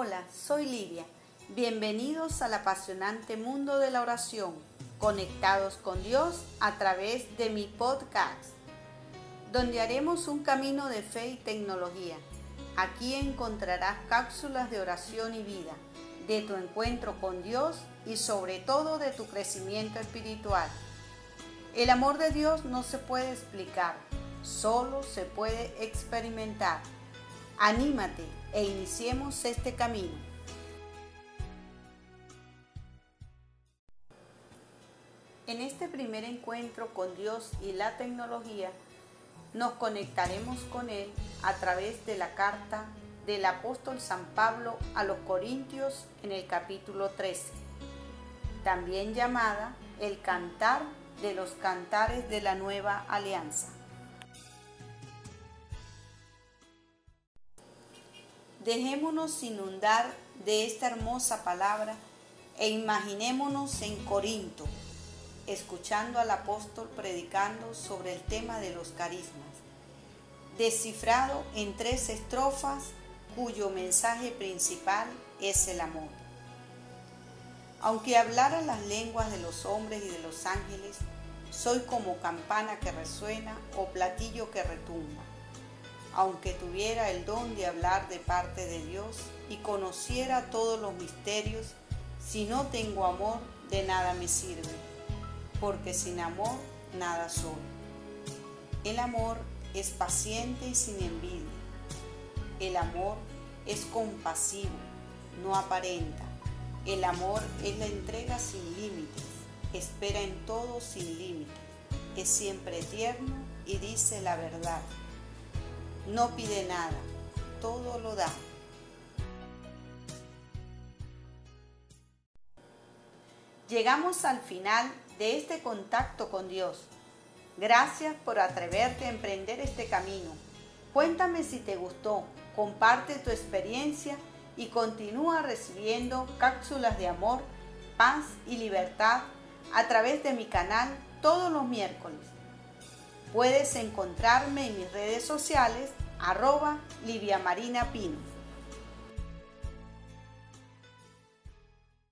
Hola, soy Livia. Bienvenidos al apasionante mundo de la oración, conectados con Dios a través de mi podcast, donde haremos un camino de fe y tecnología. Aquí encontrarás cápsulas de oración y vida, de tu encuentro con Dios y sobre todo de tu crecimiento espiritual. El amor de Dios no se puede explicar, solo se puede experimentar. Anímate e iniciemos este camino. En este primer encuentro con Dios y la tecnología, nos conectaremos con Él a través de la carta del apóstol San Pablo a los Corintios en el capítulo 13, también llamada el cantar de los cantares de la nueva alianza. Dejémonos inundar de esta hermosa palabra e imaginémonos en Corinto, escuchando al apóstol predicando sobre el tema de los carismas, descifrado en tres estrofas cuyo mensaje principal es el amor. Aunque hablara las lenguas de los hombres y de los ángeles, soy como campana que resuena o platillo que retumba aunque tuviera el don de hablar de parte de Dios y conociera todos los misterios, si no tengo amor, de nada me sirve, porque sin amor nada soy. El amor es paciente y sin envidia. El amor es compasivo, no aparenta. El amor es la entrega sin límites, espera en todo sin límites, es siempre tierno y dice la verdad no pide nada, todo lo da. Llegamos al final de este contacto con Dios. Gracias por atreverte a emprender este camino. Cuéntame si te gustó, comparte tu experiencia y continúa recibiendo cápsulas de amor, paz y libertad a través de mi canal todos los miércoles. Puedes encontrarme en mis redes sociales arroba Livia Marina Pino.